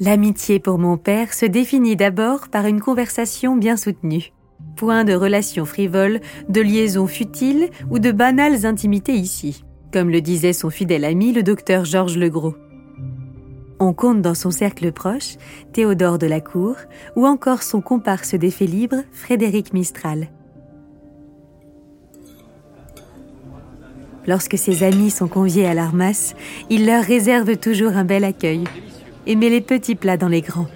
L'amitié pour mon père se définit d'abord par une conversation bien soutenue. Point de relations frivoles, de liaisons futiles ou de banales intimités ici, comme le disait son fidèle ami le docteur Georges Legros. On compte dans son cercle proche Théodore de la Cour ou encore son comparse d'effet libre Frédéric Mistral. Lorsque ses amis sont conviés à l'armasse, il leur réserve toujours un bel accueil et met les petits plats dans les grands.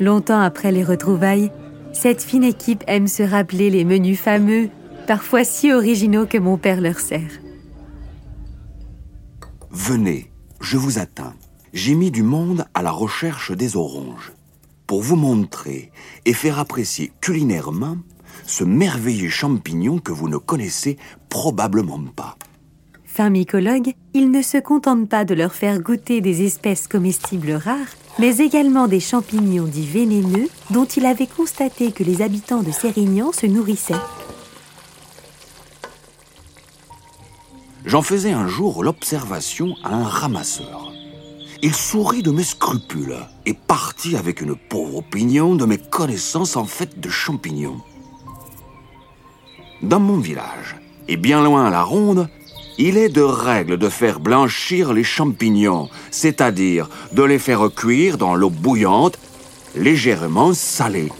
Longtemps après les retrouvailles, cette fine équipe aime se rappeler les menus fameux, parfois si originaux que mon père leur sert. Venez, je vous attends. J'ai mis du monde à la recherche des oranges pour vous montrer et faire apprécier culinairement ce merveilleux champignon que vous ne connaissez probablement pas. Fin mycologue, il ne se contente pas de leur faire goûter des espèces comestibles rares, mais également des champignons dits vénéneux dont il avait constaté que les habitants de Sérignan se nourrissaient. J'en faisais un jour l'observation à un ramasseur. Il sourit de mes scrupules et partit avec une pauvre opinion de mes connaissances en fait de champignons. Dans mon village, et bien loin à la ronde, il est de règle de faire blanchir les champignons, c'est-à-dire de les faire cuire dans l'eau bouillante, légèrement salée.